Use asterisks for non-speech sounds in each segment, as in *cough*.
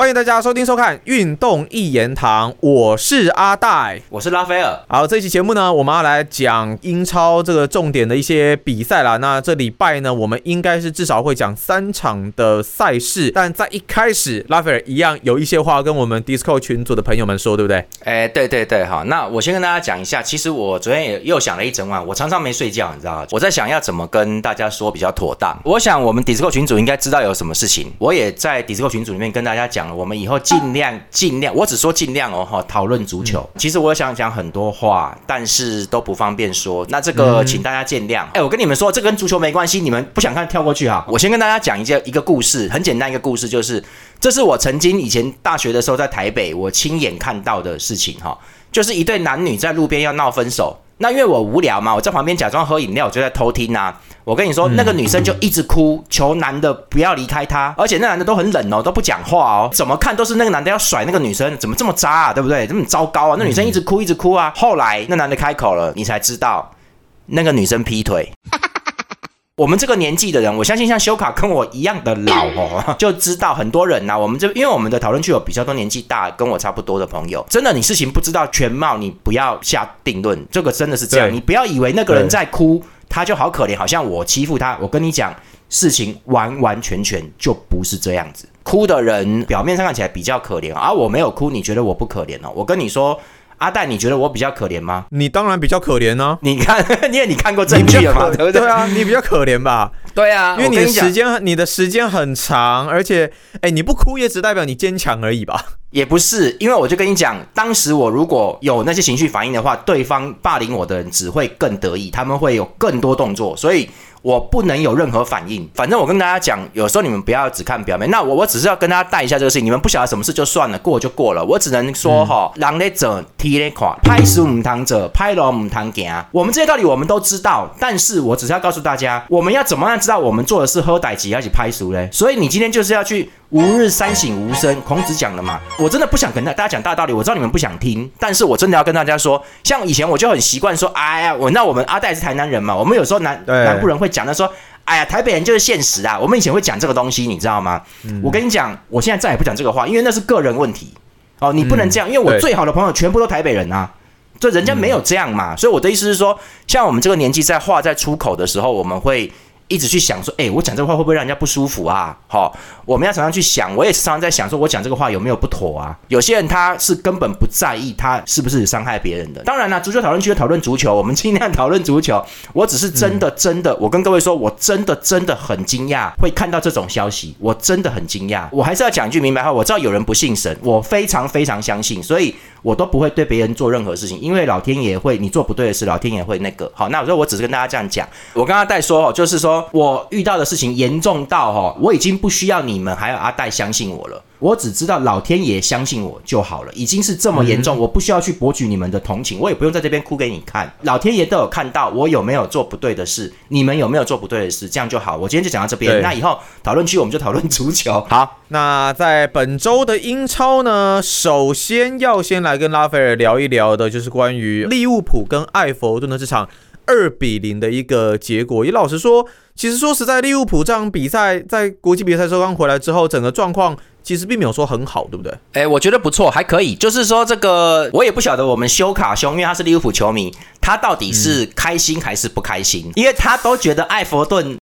欢迎大家收听收看《运动一言堂》，我是阿戴，我是拉斐尔。好，这期节目呢，我们要来讲英超这个重点的一些比赛啦。那这礼拜呢，我们应该是至少会讲三场的赛事。但在一开始，拉斐尔一样有一些话跟我们 Discord 群组的朋友们说，对不对？哎，对对对，好，那我先跟大家讲一下，其实我昨天也又想了一整晚，我常常没睡觉，你知道吗？我在想要怎么跟大家说比较妥当。我想我们 Discord 群组应该知道有什么事情，我也在 Discord 群组里面跟大家讲了，我们以后尽量尽量，我只说尽量哦哈，讨论足球。其实我想讲很多话，但是都不方便说，那这个请大家见谅。哎，我跟你们说，这跟足球没关系，你们不想看跳过去哈。我先跟大家讲一件一个故事，很简单一个故事，就是这是我曾经以前大学的时候在台北，我亲眼看到的事情哈，就是一对男女在路边要闹分手。那因为我无聊嘛，我在旁边假装喝饮料，我就在偷听啊。我跟你说，那个女生就一直哭，求男的不要离开她，而且那男的都很冷哦，都不讲话哦，怎么看都是那个男的要甩那个女生，怎么这么渣啊，对不对？这么糟糕啊！那女生一直哭，一直哭啊。后来那男的开口了，你才知道那个女生劈腿。我们这个年纪的人，我相信像修卡跟我一样的老哦，*laughs* 就知道很多人呐。我们这因为我们的讨论区有比较多年纪大跟我差不多的朋友，真的你事情不知道全貌，你不要下定论。这个真的是这样，你不要以为那个人在哭，他就好可怜，好像我欺负他。我跟你讲，事情完完全全就不是这样子。哭的人表面上看起来比较可怜，而我没有哭，你觉得我不可怜哦？我跟你说。阿蛋，你觉得我比较可怜吗？你当然比较可怜呢。你看，*laughs* 因为你看过证据了嘛，对不对？对啊，你比较可怜吧？对啊，因为你的时间，你的时间很长，而且，哎，你不哭也只代表你坚强而已吧？也不是，因为我就跟你讲，当时我如果有那些情绪反应的话，对方霸凌我的人只会更得意，他们会有更多动作，所以。我不能有任何反应，反正我跟大家讲，有时候你们不要只看表面。那我我只是要跟大家带一下这个事情，你们不晓得什么事就算了，过就过了。我只能说哈，狼咧走踢咧垮，拍死母汤者拍龙母汤行。我们这些道理我们都知道，但是我只是要告诉大家，我们要怎么样知道我们做的是喝歹吉，而且拍熟嘞？所以你今天就是要去。吾日三省吾身，孔子讲的嘛。我真的不想跟大大家讲大道理，我知道你们不想听，但是我真的要跟大家说，像以前我就很习惯说，哎呀，我那我们阿戴是台南人嘛，我们有时候南南部人会讲的说，哎呀，台北人就是现实啊。我们以前会讲这个东西，你知道吗？我跟你讲，我现在再也不讲这个话，因为那是个人问题。哦，你不能这样，因为我最好的朋友全部都台北人啊，这人家没有这样嘛。所以我的意思是说，像我们这个年纪，在话在出口的时候，我们会。一直去想说，哎，我讲这个话会不会让人家不舒服啊？好，我们要常常去想，我也常常在想，说我讲这个话有没有不妥啊？有些人他是根本不在意他是不是伤害别人的。当然了，足球讨论区讨论足球，我们尽量讨论足球。我只是真的真的，我跟各位说，我真的真的很惊讶会看到这种消息，我真的很惊讶。我还是要讲一句明白话，我知道有人不信神，我非常非常相信，所以。我都不会对别人做任何事情，因为老天爷会，你做不对的事，老天爷会那个。好，那我说我只是跟大家这样讲。我刚刚在说哦，就是说我遇到的事情严重到哈，我已经不需要你们还有阿戴相信我了。我只知道老天爷相信我就好了，已经是这么严重，我不需要去博取你们的同情，我也不用在这边哭给你看。老天爷都有看到我有没有做不对的事，你们有没有做不对的事，这样就好。我今天就讲到这边，那以后讨论区我们就讨论足球。*laughs* 好，那在本周的英超呢，首先要先来跟拉斐尔聊一聊的，就是关于利物浦跟艾弗顿的这场二比零的一个结果。也老实说，其实说实在，利物浦这场比赛在国际比赛收刚回来之后，整个状况。其实并没有说很好，对不对？哎，我觉得不错，还可以。就是说，这个我也不晓得我们修卡兄，因为他是利物浦球迷，他到底是开心还是不开心？因为他都觉得艾弗顿。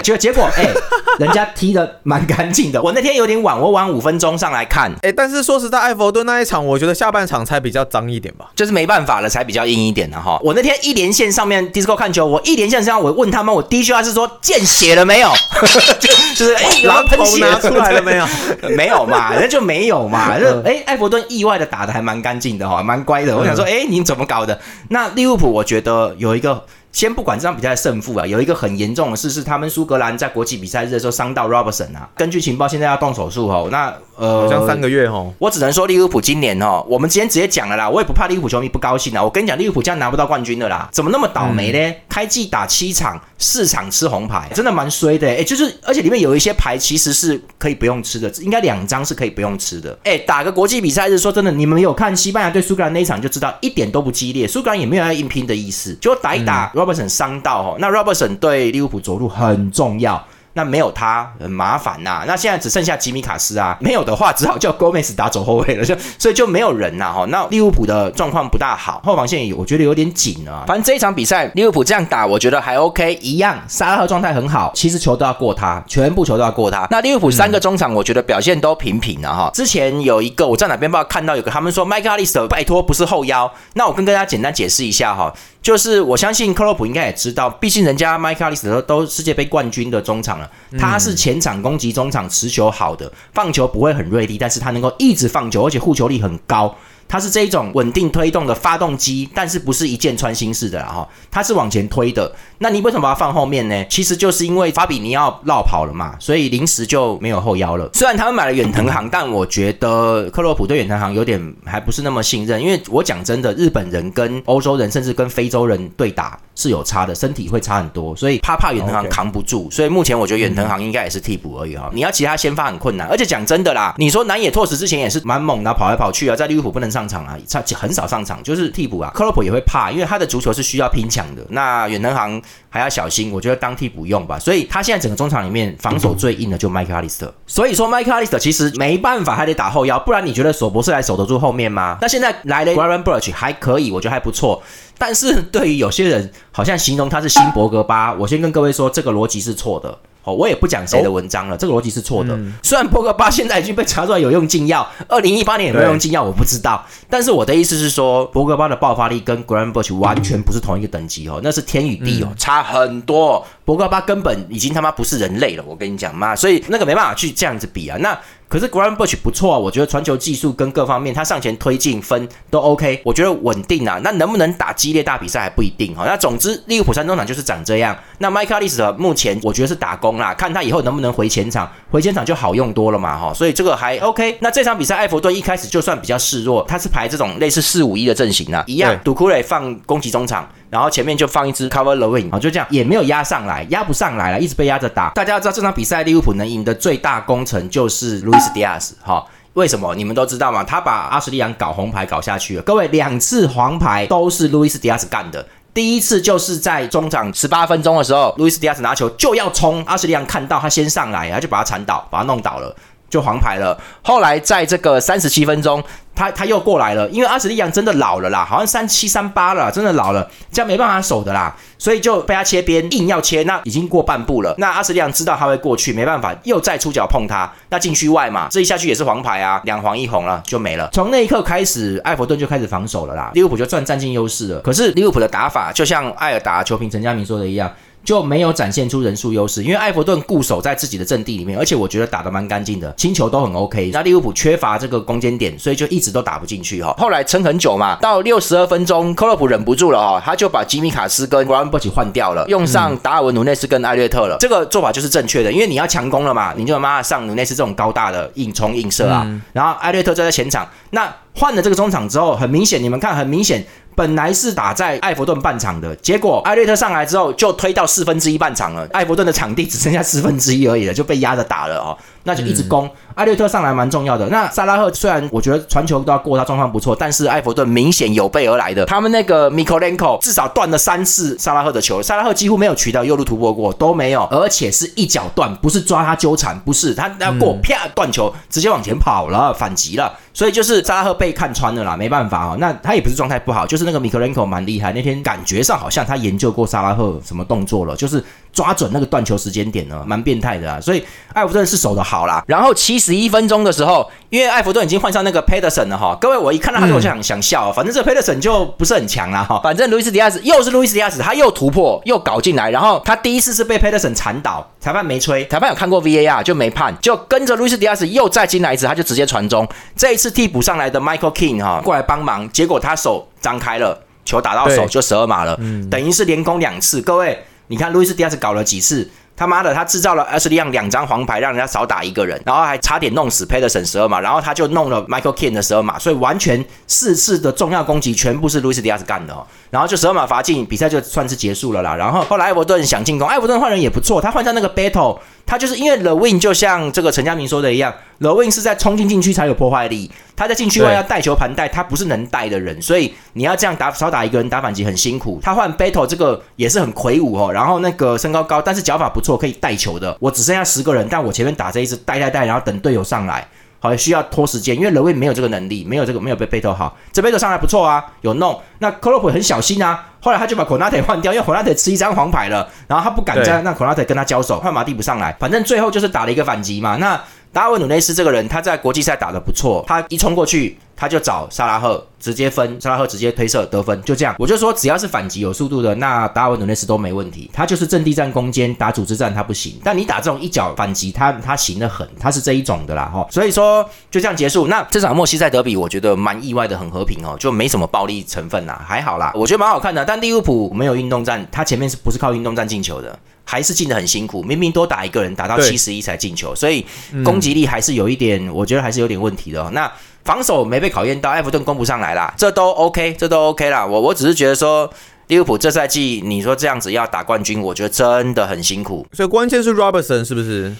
结结果，哎，*laughs* 人家踢的蛮干净的。我那天有点晚，我晚五分钟上来看。哎，但是说实在，艾弗顿那一场，我觉得下半场才比较脏一点吧。就是没办法了，才比较硬一点的哈。我那天一连线上面 Disco 看球，我一连线上我问他们，我第一句话是说见血了没有？*laughs* 就就是哎，*laughs* 然后喷血出来了没有？没有嘛，那就没有嘛。就哎，艾弗顿意外的打的还蛮干净的哈，蛮乖的。我想说，哎，你怎么搞的？那利物浦，我觉得有一个。先不管这场比赛的胜负啊，有一个很严重的事是，他们苏格兰在国际比赛日的时候伤到 Robertson 啊。根据情报，现在要动手术哦。那呃，好像三个月哦。我只能说利物浦今年哦，我们今天直接讲了啦。我也不怕利物浦球迷不高兴啊。我跟你讲，利物浦这样拿不到冠军的啦，怎么那么倒霉呢？开季打七场，四场吃红牌，真的蛮衰的。哎，就是而且里面有一些牌其实是可以不用吃的，应该两张是可以不用吃的。哎，打个国际比赛日，说真的，你们有看西班牙对苏格兰那一场就知道，一点都不激烈，苏格兰也没有要硬拼的意思，就打一打 Robertson 伤到。那 Robertson 对利物浦走路很重要，那没有他很麻烦呐。那现在只剩下吉米卡斯啊，*laughs* 没有的话只好叫 Gomez 打走后卫了，就所以就没有人呐哈。那利物浦的状况不大好，后防线我觉得有点紧啊。反正这一场比赛利物浦这样打，我觉得还 OK，一样。沙拉赫状态很好，其实球都要过他，全部球都要过他。那利物浦三个中场，我觉得表现都平平的哈。之前有一个我在哪边不知道看到有个他们说麦克阿利斯特拜托不是后腰，那我跟大家简单解释一下哈。就是我相信克洛普应该也知道，毕竟人家麦克阿利斯都都世界杯冠军的中场了，他是前场攻击中场持球好的，放球不会很锐利，但是他能够一直放球，而且护球力很高。它是这一种稳定推动的发动机，但是不是一箭穿心式的啦哈，它是往前推的。那你为什么把它放后面呢？其实就是因为法比尼奥绕跑了嘛，所以临时就没有后腰了。虽然他们买了远藤航，但我觉得克洛普对远藤航有点还不是那么信任，因为我讲真的，日本人跟欧洲人甚至跟非洲人对打是有差的，身体会差很多，所以怕怕远藤航扛不住。所以目前我觉得远藤航应该也是替补而已哈。你要其他先发很困难，而且讲真的啦，你说南野拓实之前也是蛮猛的，跑来跑去啊，在利物浦不能上。上场啊，他很少上场，就是替补啊。克洛普也会怕，因为他的足球是需要拼抢的。那远藤航还要小心，我觉得当替补用吧。所以他现在整个中场里面防守最硬的就麦克阿利斯特。所以说麦克阿利斯特其实没办法，还得打后腰，不然你觉得索博士还守得住后面吗？那现在来了 g r a n Birch 还可以，我觉得还不错。但是对于有些人，好像形容他是新博格巴，我先跟各位说，这个逻辑是错的。哦，我也不讲谁的文章了，这个逻辑是错的。虽然博格巴现在已经被查出来有用禁药，二零一八年有没有用禁药我不知道，但是我的意思是说，博格巴的爆发力跟 Graham Burch 完全不是同一个等级哦，那是天与地哦，差很多。博格巴根本已经他妈不是人类了，我跟你讲嘛，所以那个没办法去这样子比啊。那可是 Graham Burch 不错啊，我觉得传球技术跟各方面，他上前推进分都 OK，我觉得稳定啊。那能不能打激烈大比赛还不一定哈。那总之利物浦三中场就是长这样。那麦克利斯特目前我觉得是打工啦，看他以后能不能回前场，回前场就好用多了嘛哈。所以这个还 OK。那这场比赛艾弗顿一开始就算比较示弱，他是排这种类似四五一的阵型啊，一样杜库雷放攻击中场。然后前面就放一支 cover the wing，啊，就这样也没有压上来，压不上来了，一直被压着打。大家要知道这场比赛利物浦能赢的最大功臣就是路易斯迪亚斯，哈，为什么？你们都知道吗？他把阿什利扬搞红牌搞下去了。各位，两次黄牌都是路易斯迪亚斯干的。第一次就是在中场十八分钟的时候，路易斯迪亚斯拿球就要冲，阿什利扬看到他先上来，他就把他铲倒，把他弄倒了。就黄牌了。后来在这个三十七分钟，他他又过来了，因为阿什利扬真的老了啦，好像三七三八了，真的老了，这样没办法守的啦，所以就被他切边，硬要切，那已经过半步了。那阿什利扬知道他会过去，没办法，又再出脚碰他，那禁区外嘛，这一下去也是黄牌啊，两黄一红了，就没了。从那一刻开始，埃弗顿就开始防守了啦，利物浦就算占尽优势了。可是利物浦的打法，就像艾尔达球评陈家明说的一样。就没有展现出人数优势，因为埃弗顿固守在自己的阵地里面，而且我觉得打得蛮干净的，清球都很 OK。那利物浦缺乏这个攻坚点，所以就一直都打不进去哈。后来撑很久嘛，到六十二分钟，克洛普忍不住了哈，他就把吉米卡斯跟格兰伯奇换掉了，用上达尔文努内斯跟艾略特了。这个做法就是正确的，因为你要强攻了嘛，你就他妈上努内斯这种高大的硬冲硬射啊，然后艾略特就在前场。那换了这个中场之后，很明显，你们看，很明显。本来是打在艾弗顿半场的，结果艾略特上来之后就推到四分之一半场了，艾弗顿的场地只剩下四分之一而已了，就被压着打了哦，那就一直攻。艾略特上来蛮重要的。那萨拉赫虽然我觉得传球都要过他，状况不错，但是艾弗顿明显有备而来的。他们那个 Mikolenko 至少断了三次萨拉赫的球，萨拉赫几乎没有取到右路突破过，都没有，而且是一脚断，不是抓他纠缠，不是他要过啪断球，直接往前跑了，反击了。所以就是萨拉赫被看穿了啦，没办法啊。那他也不是状态不好，就是那个米克林科蛮厉害，那天感觉上好像他研究过萨拉赫什么动作了，就是。抓准那个断球时间点呢，蛮变态的啊！所以艾弗顿是守的好啦。然后七十一分钟的时候，因为艾弗顿已经换上那个 Pedersen 了哈。各位，我一看到他就想想笑，反正这 Pedersen 就不是很强啦哈。反正路易斯迪亚斯又是路易斯迪亚斯，他又突破又搞进来，然后他第一次是被 Pedersen 铲倒，裁判没吹，裁判有看过 VAR 就没判，就跟着路易斯迪亚斯又再进来一次，他就直接传中。这一次替补上来的 Michael King 哈过来帮忙，结果他手张开了，球打到手就十二码了，等于是连攻两次。各位，你看路易斯迪亚斯搞了几次？他妈的，他制造了阿斯利亚两张黄牌，让人家少打一个人，然后还差点弄死 Pedersen 十二码，然后他就弄了 Michael King 的十二码，所以完全四次的重要攻击全部是路易斯迪亚斯干的哦。然后就十二码罚进，比赛就算是结束了啦。然后后来艾弗顿想进攻，艾弗顿换人也不错，他换上那个 Battle，他就是因为 The Win 就像这个陈家明说的一样，The Win 是在冲进禁区才有破坏力，他在禁区外要带球盘带，他不是能带的人，所以你要这样打少打一个人打反击很辛苦。他换 Battle 这个也是很魁梧哦，然后那个身高高，但是脚法不错，可以带球的。我只剩下十个人，但我前面打这一支带带带，然后等队友上来，好需要拖时间，因为人位没有这个能力，没有这个没有被贝头好，这贝头上来不错啊，有弄。那克洛普很小心啊，后来他就把 Konate 换掉，因为 Konate 吃一张黄牌了，然后他不敢再让 Konate 跟他交手，换马蒂不上来，反正最后就是打了一个反击嘛。那达尔文努内斯这个人，他在国际赛打得不错，他一冲过去。他就找萨拉赫直接分，萨拉赫直接推射得分，就这样。我就说，只要是反击有速度的，那达尔文努内斯都没问题。他就是阵地战攻坚打组织战他不行，但你打这种一脚反击，他他行得很，他是这一种的啦哈。所以说就这样结束。那这场莫西塞德比，我觉得蛮意外的，很和平哦，就没什么暴力成分啦，还好啦，我觉得蛮好看的。但利物浦没有运动战，他前面是不是靠运动战进球的？还是进的很辛苦，明明多打一个人，打到七十一才进球，所以攻击力还是有一点，我觉得还是有点问题的。哦那。防守没被考验到，埃弗顿攻不上来啦，这都 OK，这都 OK 啦。我我只是觉得说，利物浦这赛季你说这样子要打冠军，我觉得真的很辛苦。所以关键是 Robertson 是不是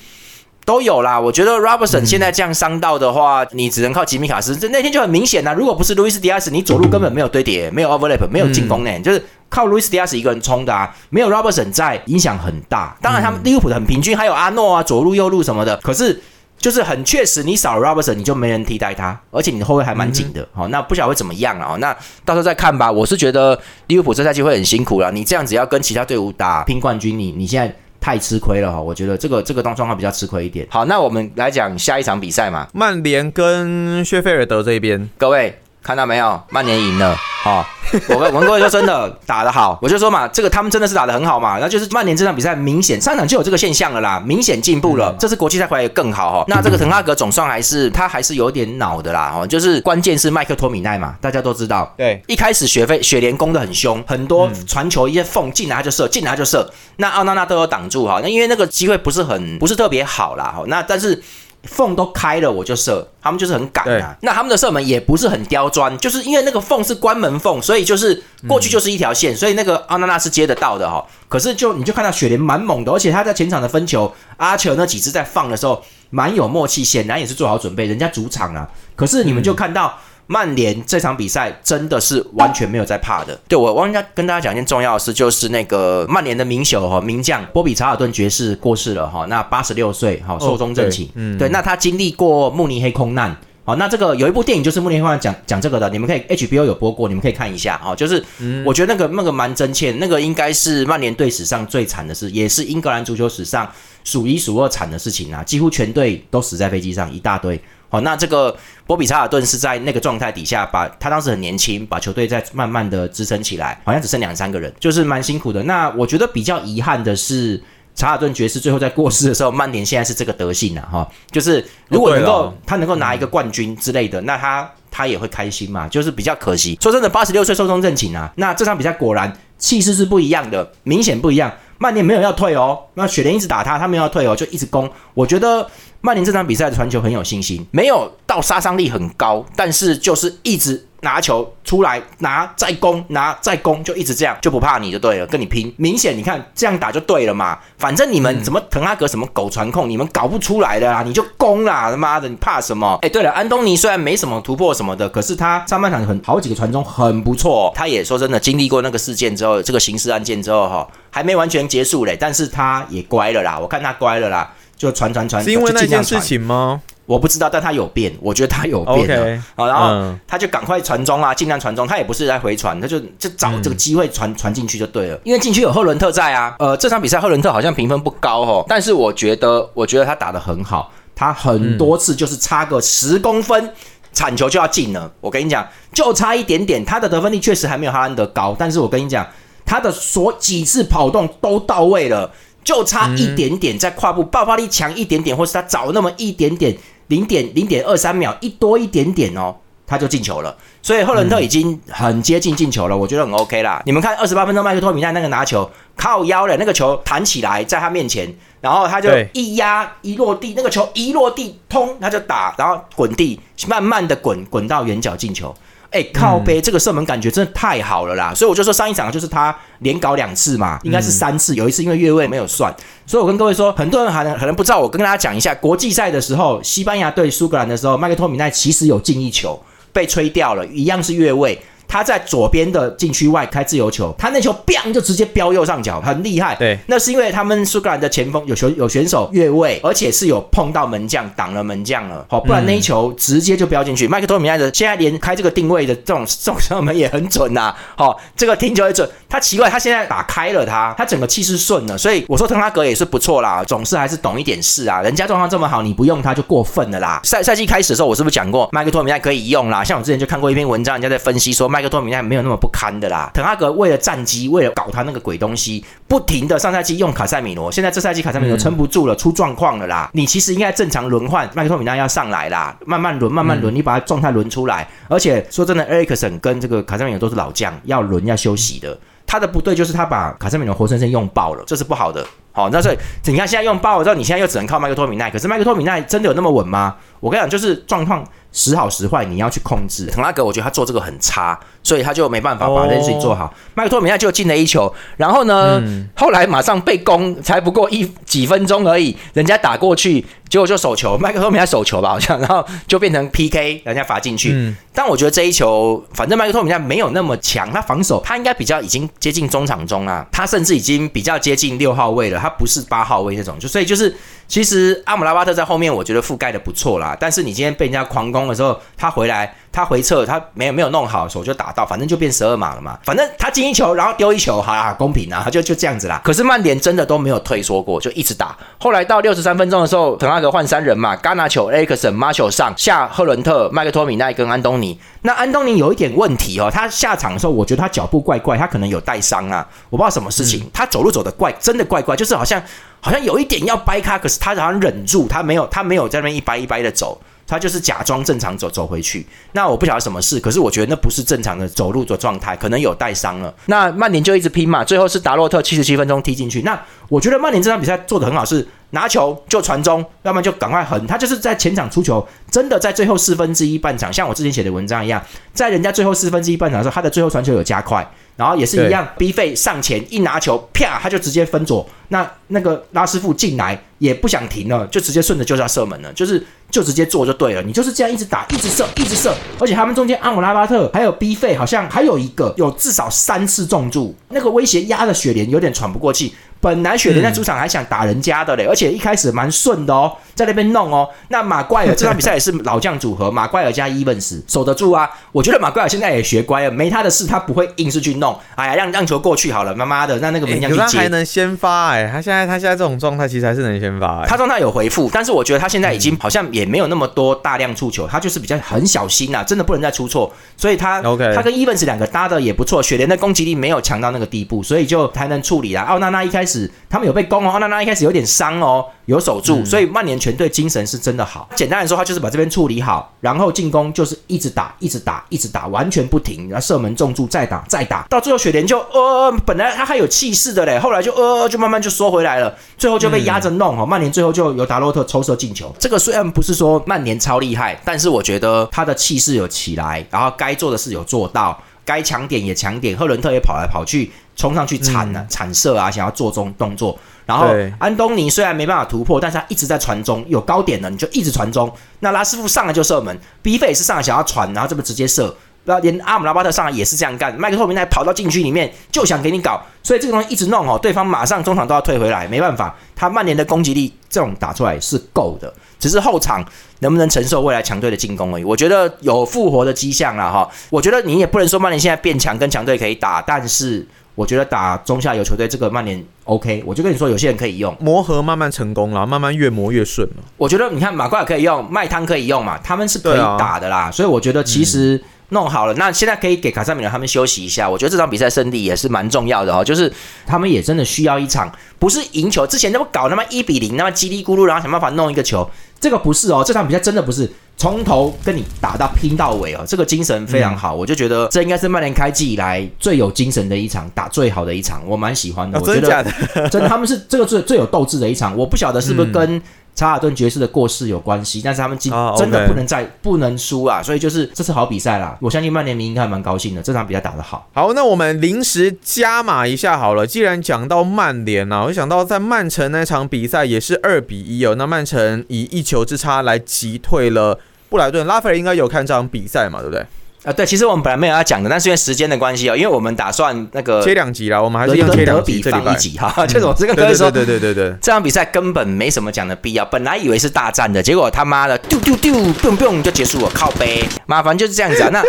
都有啦？我觉得 Robertson 现在这样伤到的话，你只能靠吉米卡斯。这那天就很明显啦，如果不是路易斯迪亚斯，你左路根本没有堆叠，没有 overlap，没有进攻呢，就是靠路易斯迪亚斯一个人冲的啊。没有 Robertson 在，影响很大。当然他们利物浦的很平均，还有阿诺啊，左路右路什么的，可是。就是很确实，你少了 Robertson，你就没人替代他，而且你的后卫还蛮紧的。好，那不晓得会怎么样啊？那到时候再看吧。我是觉得利物浦这赛季会很辛苦了。你这样子要跟其他队伍打拼冠军，你你现在太吃亏了哈。我觉得这个这个当状况比较吃亏一点。好，那我们来讲下一场比赛嘛，曼联跟薛菲尔德这边，各位。看到没有？曼联赢了，好，我跟文哥说真的打得好，我就说嘛，这个他们真的是打得很好嘛，那就是曼联这场比赛明显上场就有这个现象了啦，明显进步了，这次国际赛回来也更好哈。*laughs* 那这个滕哈格总算还是他还是有点脑的啦，哦，就是关键是麦克托米奈嘛，大家都知道，对，一开始雪飞雪莲攻的很凶，很多传球一些缝进来就射，进来就射，那奥纳纳都有挡住哈，那因为那个机会不是很不是特别好啦，哈，那但是。缝都开了，我就射。他们就是很赶啊。那他们的射门也不是很刁钻，就是因为那个缝是关门缝，所以就是过去就是一条线，所以那个阿纳纳是接得到的哈。可是就你就看到雪莲蛮猛的，而且他在前场的分球，阿球那几次在放的时候蛮有默契，显然也是做好准备，人家主场啊。可是你们就看到。曼联这场比赛真的是完全没有在怕的。对我忘记跟大家讲一件重要的事，就是那个曼联的名宿哈名将波比查尔顿爵士过世了哈，那八十六岁哈寿终正寝。嗯，对，那他经历过慕尼黑空难，好，那这个有一部电影就是慕尼黑空难讲讲这个的，你们可以 HBO 有播过，你们可以看一下哈。就是我觉得那个那个蛮真切，那个应该是曼联队史上最惨的事，也是英格兰足球史上数一数二惨的事情啊，几乎全队都死在飞机上，一大堆。好，那这个波比查尔顿是在那个状态底下，把他当时很年轻，把球队再慢慢的支撑起来，好像只剩两三个人，就是蛮辛苦的。那我觉得比较遗憾的是，查尔顿爵士最后在过世的时候，曼联现在是这个德性啊，哈，就是如果能够他能够拿一个冠军之类的，那他他也会开心嘛，就是比较可惜。说真的，八十六岁寿终正寝啊，那这场比赛果然气势是不一样的，明显不一样。曼联没有要退哦，那雪莲一直打他，他没有要退哦，就一直攻。我觉得。曼联这场比赛的传球很有信心，没有到杀伤力很高，但是就是一直拿球出来拿再攻拿再攻，就一直这样就不怕你就对了，跟你拼。明显你看这样打就对了嘛，反正你们什么滕哈格什么狗传控，你们搞不出来的啦，你就攻啦，他妈的你怕什么？哎，对了，安东尼虽然没什么突破什么的，可是他上半场很好几个传中很不错。他也说真的，经历过那个事件之后，这个刑事案件之后哈，还没完全结束嘞，但是他也乖了啦，我看他乖了啦。就传传传，是因为那件事情吗？我不知道，但他有变，我觉得他有变的。好，然后他就赶快传中啊，尽量传中。他也不是在回传，他就就找这个机会传传进去就对了。因为进去有赫伦特在啊。呃，这场比赛赫伦特好像评分不高哦，但是我觉得，我觉得他打的很好。他很多次就是差个十公分，铲球就要进了。我跟你讲，就差一点点。他的得分力确实还没有哈兰德高，但是我跟你讲，他的所几次跑动都到位了。就差一点点，在跨步爆发力强一点点，或是他早那么一点点，零点零点二三秒，一多一点点哦，他就进球了。所以赫伦特已经很接近进球了，我觉得很 OK 啦。你们看二十八分钟，麦克托米奈那个拿球靠腰了那个球弹起来，在他面前，然后他就一压一落地，那个球一落地通他就打，然后滚地，慢慢的滚滚到远角进球。哎，靠背这个射门感觉真的太好了啦！所以我就说上一场就是他连搞两次嘛，应该是三次，有一次因为越位没有算。所以我跟各位说，很多人可能可能不知道，我跟大家讲一下，国际赛的时候，西班牙对苏格兰的时候，麦克托米奈其实有进一球被吹掉了，一样是越位。他在左边的禁区外开自由球，他那球 bang 就直接飙右上角，很厉害。对，那是因为他们苏格兰的前锋有球有选手越位，而且是有碰到门将挡了门将了，好，不然那一球直接就飙进去。麦克托米奈的现在连开这个定位的这种 *laughs* 这种射门也很准呐，好，这个听球也准。他奇怪，他现在打开了他，他整个气势顺了，所以我说滕哈格也是不错啦，总是还是懂一点事啊。人家状况这么好，你不用他就过分了啦。赛赛季开始的时候，我是不是讲过麦克托米奈可以用啦？像我之前就看过一篇文章，人家在分析说麦克托米奈没有那么不堪的啦。滕哈格为了战机，为了搞他那个鬼东西，不停的上赛季用卡塞米罗，现在这赛季卡塞米罗撑不住了，出状况了啦。你其实应该正常轮换，麦克托米奈要上来啦，慢慢轮，慢慢轮，你把他状态轮出来。而且说真的，埃里克森跟这个卡塞米罗都是老将，要轮要休息的。他的不对就是他把卡塞米罗活生生用爆了，这是不好的。好，那所以你看现在用爆了之后，你现在又只能靠麦克托米奈。可是麦克托米奈真的有那么稳吗？我跟你讲，就是状况时好时坏，你要去控制。滕拉格我觉得他做这个很差，所以他就没办法把这件事情做好。麦克托米奈就进了一球，然后呢，后来马上被攻，才不过一几分钟而已，人家打过去，结果就手球，麦克托米奈手球吧，好像，然后就变成 PK，人家罚进去。但我觉得这一球，反正麦克托米奈没有那么强，他防守他应该比较已经接近中场中啊，他甚至已经比较接近六号位了，他不是八号位那种，就所以就是。其实阿姆拉巴特在后面，我觉得覆盖的不错啦。但是你今天被人家狂攻的时候，他回来，他回撤，他没有没有弄好，手就打到，反正就变十二码了嘛。反正他进一球，然后丢一球，好啦，公平啊，就就这样子啦。可是曼联真的都没有退缩过，就一直打。后来到六十三分钟的时候，滕哈格换三人嘛，嘎纳球、埃克森、马球上下，赫伦特、麦克托米奈跟安东尼。那安东尼有一点问题哦，他下场的时候，我觉得他脚步怪怪，他可能有带伤啊，我不知道什么事情，他走路走的怪，真的怪怪，就是好像。好像有一点要掰开，可是他好像忍住，他没有，他没有在那边一掰一掰的走，他就是假装正常走走回去。那我不晓得什么事，可是我觉得那不是正常的走路的状态，可能有带伤了。那曼联就一直拼嘛，最后是达洛特七十七分钟踢进去。那我觉得曼联这场比赛做的很好，是拿球就传中，要么就赶快横。他就是在前场出球，真的在最后四分之一半场，像我之前写的文章一样，在人家最后四分之一半场的时候，他的最后传球有加快。然后也是一样，B 费上前一拿球，啪，他就直接分左。那那个拉师傅进来也不想停了，就直接顺着就是要射门了，就是就直接做就对了。你就是这样一直打，一直射，一直射。而且他们中间阿姆拉巴特还有 B 费，好像还有一个有至少三次中注，那个威胁压的雪莲有点喘不过气。本来雪莲在主场还想打人家的嘞，而且一开始蛮顺的哦，在那边弄哦。那马怪尔这场比赛也是老将组合，马怪尔加伊文斯守得住啊。我觉得马怪尔现在也学乖了，没他的事，他不会硬是去弄。哎呀，让让球过去好了，妈妈的，让那个门将去接。他还能先发哎，他现在他现在这种状态其实还是能先发。他状态有回复，但是我觉得他现在已经好像也没有那么多大量触球，他就是比较很小心呐，真的不能再出错。所以他 OK，他跟伊文斯两个搭的也不错，雪莲的攻击力没有强到那个地步，所以就还能处理啦。奥娜娜一开始他们有被。攻哦，奥娜娜一开始有点伤哦，有守住，所以曼联全队精神是真的好。简单来说，他就是把这边处理好，然后进攻就是一直打，一直打，一直打，完全不停，然后射门中柱，再打，再打，到最后雪莲就呃，本来他还有气势的嘞，后来就呃，就慢慢就缩回来了，最后就被压着弄哈。曼联最后就由达洛特抽射进球。这个虽然不是说曼联超厉害，但是我觉得他的气势有起来，然后该做的事有做到，该抢点也抢点，赫伦特也跑来跑去，冲上去铲啊，铲射啊，想要做中动作。然后安东尼虽然没办法突破，但是他一直在传中，有高点的你就一直传中。那拉师傅上来就射门，B 费是上来想要传，然后这么直接射。那连阿姆拉巴特上来也是这样干，麦克托明奈跑到禁区里面就想给你搞，所以这个东西一直弄哦，对方马上中场都要退回来，没办法，他曼联的攻击力这种打出来是够的，只是后场能不能承受未来强队的进攻而已。我觉得有复活的迹象了哈，我觉得你也不能说曼联现在变强跟强队可以打，但是。我觉得打中下游球队这个曼联 OK，我就跟你说，有些人可以用磨合，慢慢成功了，慢慢越磨越顺了。我觉得你看马怪可以用，麦汤可以用嘛，他们是可以打的啦。所以我觉得其实弄好了，那现在可以给卡萨米罗他们休息一下。我觉得这场比赛胜利也是蛮重要的哦，就是他们也真的需要一场，不是赢球之前那么搞那么一比零，那么叽里咕噜，然后想办法弄一个球，这个不是哦，这场比赛真的不是。从头跟你打到拼到尾哦，这个精神非常好，我就觉得这应该是曼联开季以来最有精神的一场，打最好的一场，我蛮喜欢的。真的，真的，他们是这个最最有斗志的一场。我不晓得是不是跟。查尔顿爵士的过世有关系，但是他们今真的不能再不能输啊！所以就是这次好比赛啦，我相信曼联迷应该蛮高兴的，这场比赛打得好。好，那我们临时加码一下好了。既然讲到曼联啊，我想到在曼城那场比赛也是二比一哦，那曼城以一球之差来击退了布莱顿。拉斐尔应该有看这场比赛嘛，对不对？啊，对，其实我们本来没有要讲的，但是因为时间的关系哦，因为我们打算那个切两集啦，我们还是伦要切敦德比两集，这礼拜放一。集哈，就是我这个对对哥说对对对对对，这场比赛根本没什么讲的必要，本来以为是大战的，结果他妈的丢丢丢，蹦蹦就结束了，靠背，麻烦就是这样子啊。那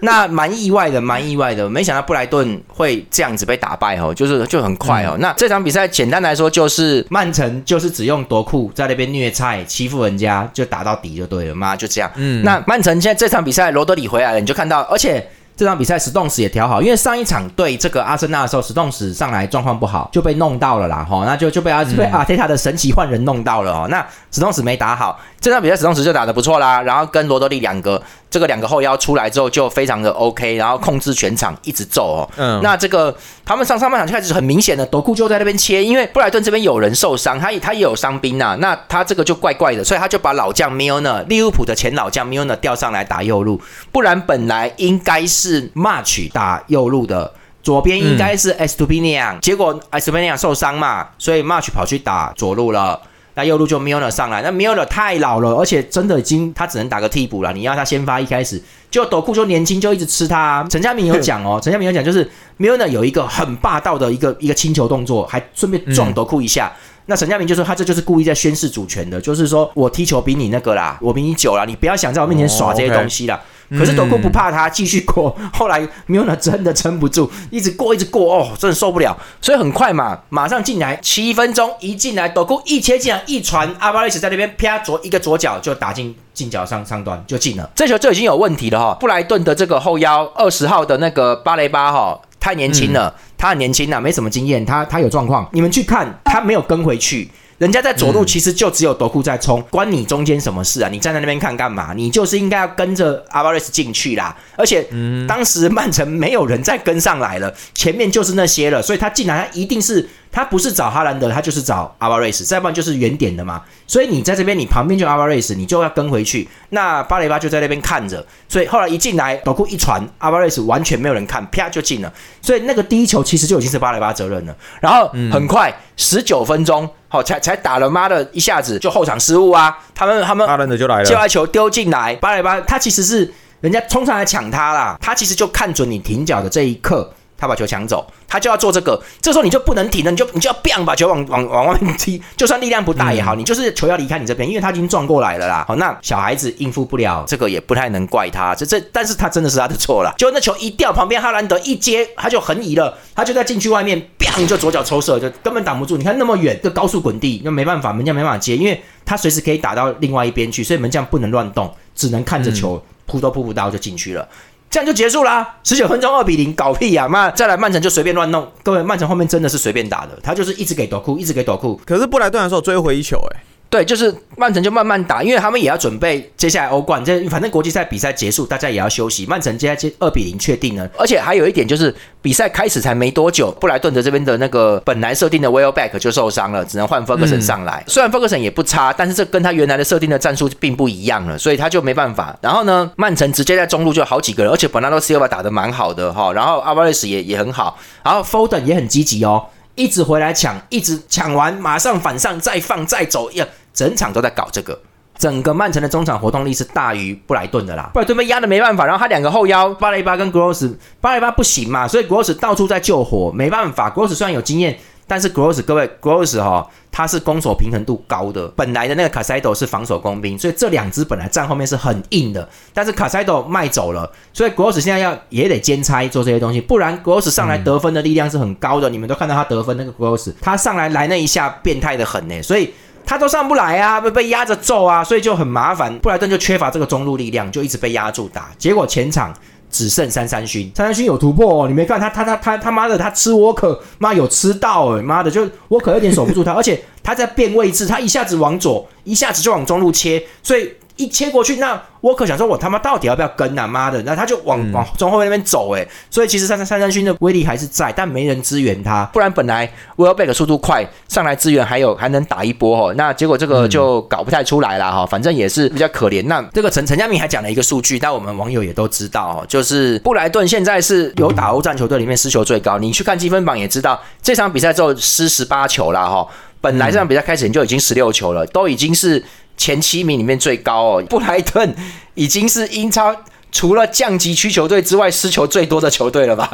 那蛮意外的，蛮意外的，没想到布莱顿会这样子被打败哦，就是就很快哦。那这场比赛简单来说就是曼城就是只用夺库在那边虐菜欺负人家，就打到底就对了，妈就这样。嗯，那曼城现在这场比赛罗德里回来了，你就看到，而且。这场比赛史东史也调好，因为上一场对这个阿森纳的时候，史东史上来状况不好，就被弄到了啦，哈，那就就被阿、被阿泰塔的神奇换人弄到了哦。那史东史没打好，这场比赛史东史就打得不错啦，然后跟罗德里两个这个两个后腰出来之后就非常的 OK，然后控制全场一直揍哦。嗯那这个他们上上半场就开始很明显的，德库就在那边切，因为布莱顿这边有人受伤，他也他也有伤兵呐、那他这个就怪怪的，所以他就把老将 Milner 利物浦的前老将 Milner 调上来打右路，不然本来应该是 March 打右路的。左边应该是 e s t u p i n i a 结果 e s t u p i n i a 受伤嘛，所以 March 跑去打左路了。那右路就 Milner 上来，那 Milner 太老了，而且真的已经他只能打个替补了。你要他先发一开始，就斗库就年轻就一直吃他、啊。陈家明有讲哦，陈家明有讲就是 Milner 有一个很霸道的一个一个清球动作，还顺便撞斗库一下。那陈家明就说他这就是故意在宣示主权的，就是说我踢球比你那个啦，我比你久啦，你不要想在我面前耍这些东西啦。可是斗库不怕他，继续过。后来 Milner 真的撑不住，一直过，一直过，哦，真的受不了。所以很快嘛，马上进来，七分钟一进来，斗库一切进来，一传，阿巴雷斯在那边啪左一个左脚就打进进角上上端就进了。这球就已经有问题了哈。布莱顿的这个后腰二十号的那个巴雷巴哈太年轻了，他很年轻呐、没什么经验，他他有状况。你们去看，他没有跟回去。人家在左路其实就只有德库在冲，关你中间什么事啊？你站在那边看干嘛？你就是应该要跟着阿巴瑞斯进去啦。而且当时曼城没有人再跟上来了，前面就是那些了，所以他进来他一定是他不是找哈兰德，他就是找阿巴瑞斯，再不然就是原点的嘛。所以你在这边，你旁边就阿巴瑞斯，你就要跟回去。那巴雷巴就在那边看着，所以后来一进来，斗库一传，阿巴瑞斯完全没有人看，啪就进了。所以那个第一球其实就已经是巴雷巴责任了。然后很快十九分钟，好、才才打了妈的一下子就后场失误啊！他们他们阿兰德就来了，接完球丢进来，巴雷巴他其实是人家冲上来抢他啦，他其实就看准你停脚的这一刻。他把球抢走，他就要做这个，这时候你就不能停了，你就你就要 bang 把球往往往外面踢，就算力量不大也好，你就是球要离开你这边，因为他已经撞过来了啦。好，那小孩子应付不了，这个也不太能怪他，这这，但是他真的是他的错了。就那球一掉，旁边哈兰德一接，他就横移了，他就在禁区外面，bang 就左脚抽射，就根本挡不住。你看那么远，个高速滚地，那没办法，门将没办法接，因为他随时可以打到另外一边去，所以门将不能乱动，只能看着球扑都扑不到就进去了。这样就结束啦，十九分钟二比零，搞屁呀、妈，再来曼城就随便乱弄。各位，曼城后面真的是随便打的，他就是一直给斗库，一直给斗库。可是布莱顿的时候追回一球，哎，对，就是曼城就慢慢打，因为他们也要准备接下来欧冠，这反正国际赛比赛结束，大家也要休息。曼城接下来二比零确定了，而且还有一点就是比赛开始才没多久，布莱顿的这边的那个本来设定的 Welbeck 就受伤了，只能换 Ferguson 上来。虽然 Ferguson 也不差，但是这跟他原来的设定的战术并不一样了，所以他就没办法。然后呢，曼城直接在中路就好几个人，而且本纳多 Silva 打得蛮好的哈，然后阿巴雷斯也也很好，然后 Foden 也很积极哦。一直回来抢，一直抢完马上反上，再放再走，呀，整场都在搞这个。整个曼城的中场活动力是大于布莱顿的啦，布莱顿被压的没办法，然后他两个后腰。巴雷巴跟 Gross，巴雷巴不行嘛，所以 Gross 到处在救火，没办法，Gross 虽然有经验，但是 Gross 各位 Gross 哈、他是攻守平衡度高的，本来的那个卡塞多是防守工兵，所以这两支本来站后面是很硬的，但是卡塞多卖走了，所以 Gross 现在要也得兼差做这些东西，不然 Gross 上来得分的力量是很高的，你们都看到他得分那个 Gross，他上来来那一下变态的很呢，所以。他都上不来啊，被被压着揍啊，所以就很麻烦。布莱顿就缺乏这个中路力量，就一直被压住打。结果前场只剩三三勋，三三勋有突破哦，你没看他他他他他妈的他吃沃克，妈有吃到哎、妈的就沃克有点守不住他，而且他在变位置，他一下子往左，一下子就往中路切，所以一切过去，那沃克想说我他妈到底要不要跟啊？妈的，那他就往往中后卫那边走哎、所以其实三三三三勋的威力还是在，但没人支援他，不然本来 Welbeck 速度快，上来支援还有还能打一波哦。那结果这个就搞不太出来了哈，反正也是比较可怜。那这个陈陈家明还讲了一个数据，但我们网友也都知道哦，就是布莱顿现在是有打欧战球队里面失球最高，你去看积分榜也知道，这场比赛之后失十八球了哈。本来这场比赛开始你就已经十六球了，都已经是前七名里面最高哦。布莱顿已经是英超除了降级区球队之外失球最多的球队了吧？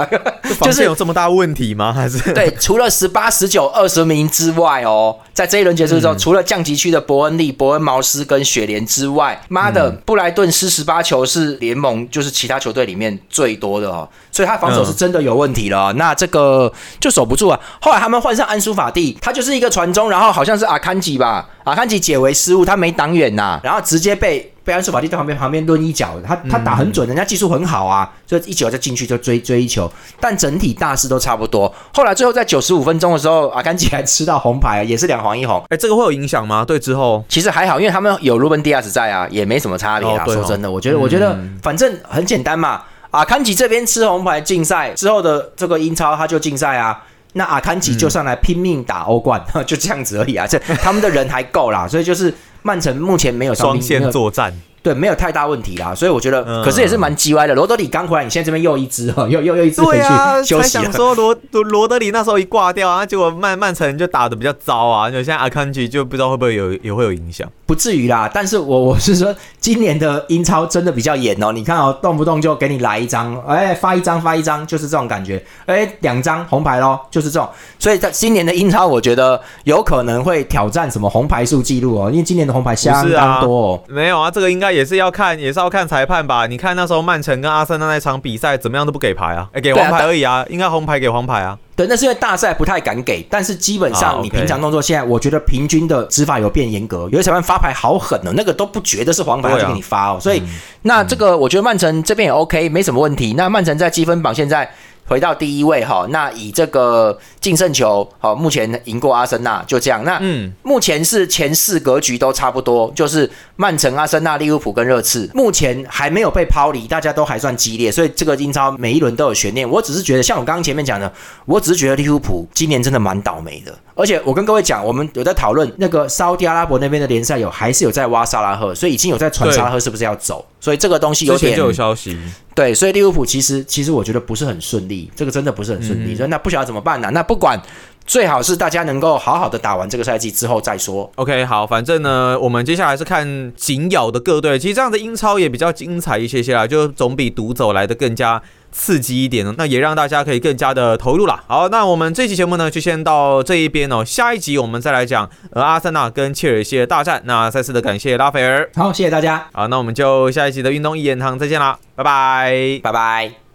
就是有这么大问题吗？还是对，除了十八、十九、二十名之外哦，在这一轮结束之后，除了降级区的伯恩利、伯恩茅斯跟雪莲之外，妈的，布莱顿失十八球是联盟就是其他球队里面最多的哦，所以他防守是真的有问题了。那这个就守不住啊。后来他们换上安苏法蒂，他就是一个传中，然后好像是阿坎吉吧，阿坎吉解围失误，他没挡远呐，然后直接被。被安苏法蒂在旁边旁边抡一脚，他他打很准，人家技术很好啊，所以一脚就进去就追追一球，但整体大势都差不多。后来最后在九十五分钟的时候，阿甘吉还吃到红牌，也是两黄一红。哎，这个会有影响吗？对，之后其实还好，因为他们有卢本迪亚斯在啊，也没什么差别啊。说真的，我觉得我觉得反正很简单嘛。阿坎吉这边吃红牌禁赛之后的这个英超他就禁赛啊，那阿坎吉就上来拼命打欧冠，*laughs* 就这样子而已啊。这他们的人还够啦，所以就是。曼城目前没有双线作战，对，没有太大问题啦，所以我觉得，可是也是蛮叽歪的。罗德里刚回来，你现在这边又一只哈，*laughs* 又又又一只回去休息。想说罗罗德里那时候一挂掉啊，结果曼曼城就打的比较糟啊，就现在阿康吉就不知道会不会有也会有影响。不至于啦，但是我我是说，今年的英超真的比较严哦。你看哦，动不动就给你来一张，哎，发一张发一张，就是这种感觉。哎，两张红牌咯，就是这种。所以在今年的英超，我觉得有可能会挑战什么红牌数记录哦，因为今年的红牌相当多。哦。没有啊，这个应该也是要看，也是要看裁判吧？你看那时候曼城跟阿森纳那场比赛，怎么样都不给牌啊，哎，给黄牌而已啊，应该红牌给黄牌啊。对，那是因为大赛不太敢给，但是基本上你平常动作，现在我觉得平均的执法有变严格，有些裁判发牌好狠哦，那个都不觉得是黄牌就给你发哦，所以那这个我觉得曼城这边也 OK，没什么问题。那曼城在积分榜现在。回到第一位哈，那以这个净胜球好，目前赢过阿森纳，就这样。那嗯，目前是前四格局都差不多，就是曼城、阿森纳、利物浦跟热刺，目前还没有被抛离，大家都还算激烈，所以这个英超每一轮都有悬念。我只是觉得，像我刚刚前面讲的，我只是觉得利物浦今年真的蛮倒霉的。而且我跟各位讲，我们有在讨论那个沙特阿拉伯那边的联赛有还是有在挖沙拉赫，所以已经有在传沙拉赫是不是要走，所以这个东西有点就有消息。对，所以利物浦其实其实我觉得不是很顺利，这个真的不是很顺利。所以那不晓得怎么办呢？那不管，最好是大家能够好好的打完这个赛季之后再说。OK，好，反正呢，我们接下来是看紧咬的各队。其实这样的英超也比较精彩一些些啦，就总比独走来的更加刺激一点。那也让大家可以更加的投入啦。好，那我们这期节目呢就先到这一边哦。下一集我们再来讲呃阿森纳跟切尔西的大战。那再次的感谢拉斐尔，好，谢谢大家。好，那我们就下一集的运动一言堂再见啦。拜拜，拜拜。